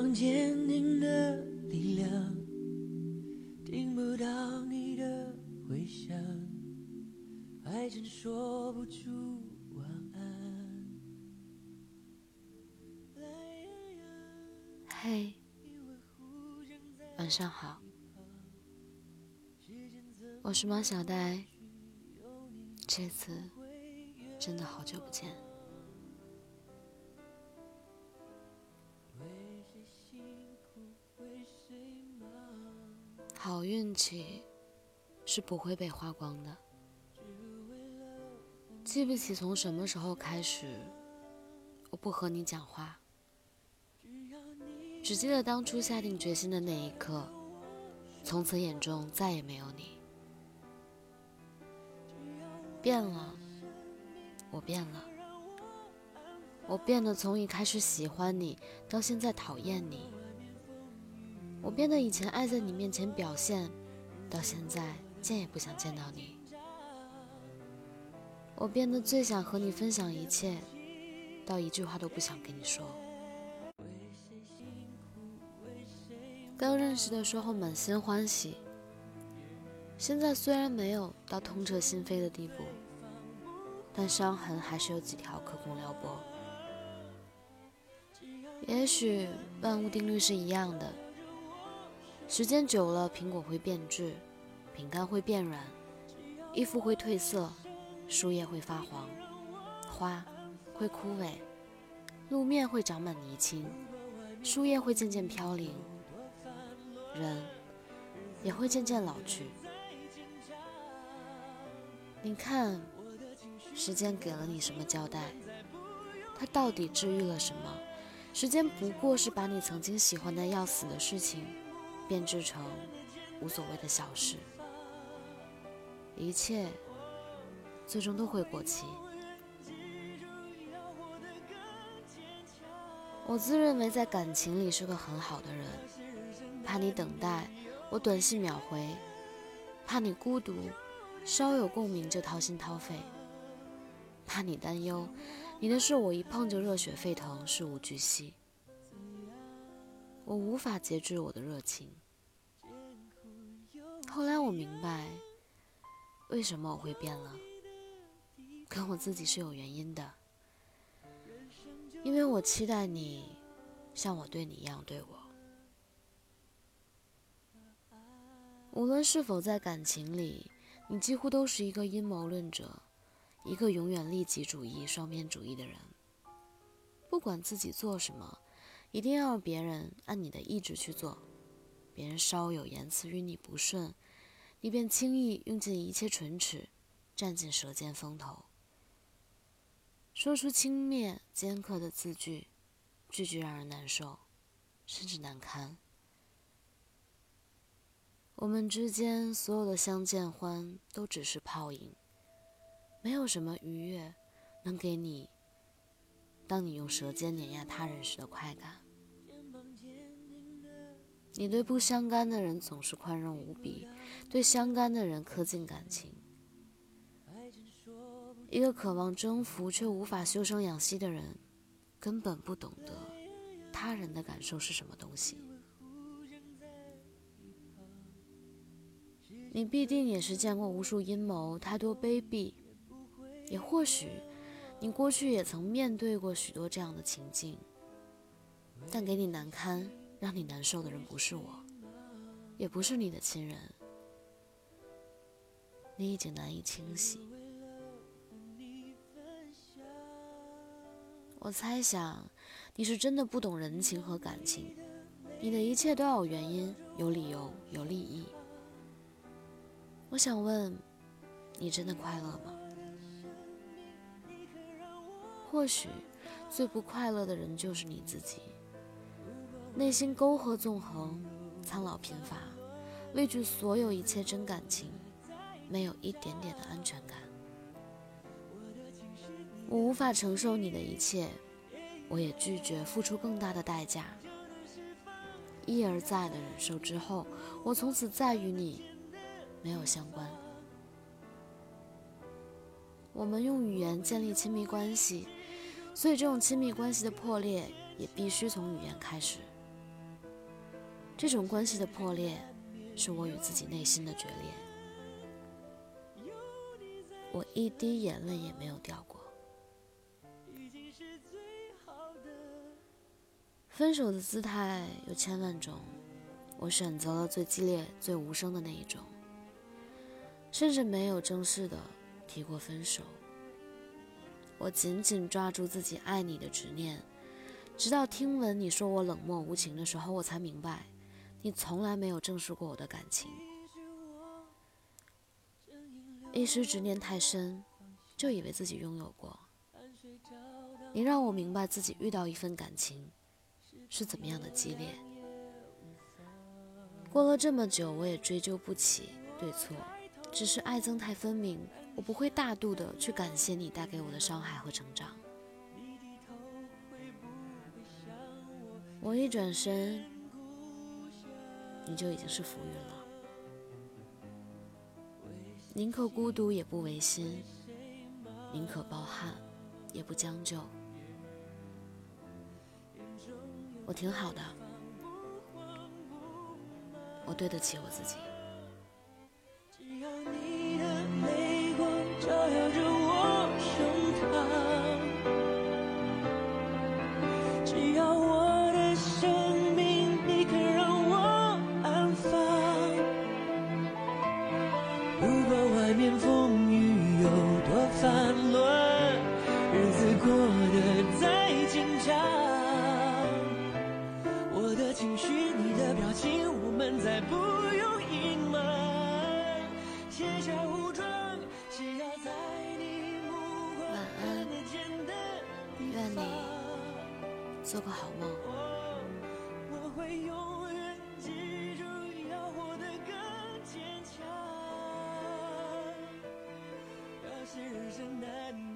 膀坚定的力量，听不到你的回响，还真说不出晚安。嘿，晚上好，我是猫小呆，这次真的好。久不见。好运气是不会被花光的。记不起从什么时候开始，我不和你讲话，只记得当初下定决心的那一刻，从此眼中再也没有你。变了，我变了，我变得从一开始喜欢你，到现在讨厌你。我变得以前爱在你面前表现，到现在见也不想见到你。我变得最想和你分享一切，到一句话都不想跟你说。刚认识的时候满心欢喜，现在虽然没有到痛彻心扉的地步，但伤痕还是有几条可供撩拨。也许万物定律是一样的。时间久了，苹果会变质，饼干会变软，衣服会褪色，树叶会发黄，花会枯萎，路面会长满泥青，树叶会渐渐飘零，人也会渐渐老去。你看，时间给了你什么交代？它到底治愈了什么？时间不过是把你曾经喜欢的要死的事情。变质成无所谓的小事，一切最终都会过期。我自认为在感情里是个很好的人，怕你等待，我短信秒回；怕你孤独，稍有共鸣就掏心掏肺；怕你担忧，你的事我一碰就热血沸腾，事无巨细。我无法节制我的热情。后来我明白，为什么我会变了，跟我自己是有原因的。因为我期待你像我对你一样对我。无论是否在感情里，你几乎都是一个阴谋论者，一个永远利己主义、双边主义的人。不管自己做什么。一定要别人按你的意志去做，别人稍有言辞与你不顺，你便轻易用尽一切唇齿，占尽舌尖风头，说出轻蔑尖刻的字句，句句让人难受，甚至难堪。我们之间所有的相见欢都只是泡影，没有什么愉悦能给你。当你用舌尖碾压他人时的快感，你对不相干的人总是宽容无比，对相干的人恪尽感情。一个渴望征服却无法修身养息的人，根本不懂得他人的感受是什么东西。你必定也是见过无数阴谋，太多卑鄙，也或许。你过去也曾面对过许多这样的情境，但给你难堪、让你难受的人不是我，也不是你的亲人。你已经难以清醒。我猜想，你是真的不懂人情和感情，你的一切都要有原因、有理由、有利益。我想问，你真的快乐吗？或许，最不快乐的人就是你自己。内心沟壑纵横，苍老贫乏，畏惧所有一切真感情，没有一点点的安全感。我无法承受你的一切，我也拒绝付出更大的代价。一而再的忍受之后，我从此再与你没有相关。我们用语言建立亲密关系。所以，这种亲密关系的破裂也必须从语言开始。这种关系的破裂，是我与自己内心的决裂。我一滴眼泪也没有掉过。分手的姿态有千万种，我选择了最激烈、最无声的那一种，甚至没有正式的提过分手。我紧紧抓住自己爱你的执念，直到听闻你说我冷漠无情的时候，我才明白。你从来没有正视过我的感情，一时执念太深，就以为自己拥有过。你让我明白自己遇到一份感情是怎么样的激烈。过了这么久，我也追究不起对错，只是爱憎太分明，我不会大度的去感谢你带给我的伤害和成长。我一转身。你就已经是浮云了，宁可孤独也不违心，宁可抱憾也不将就。我挺好的，我对得起我自己。做个好梦。我会永远记住要活得更坚强。要是人生难。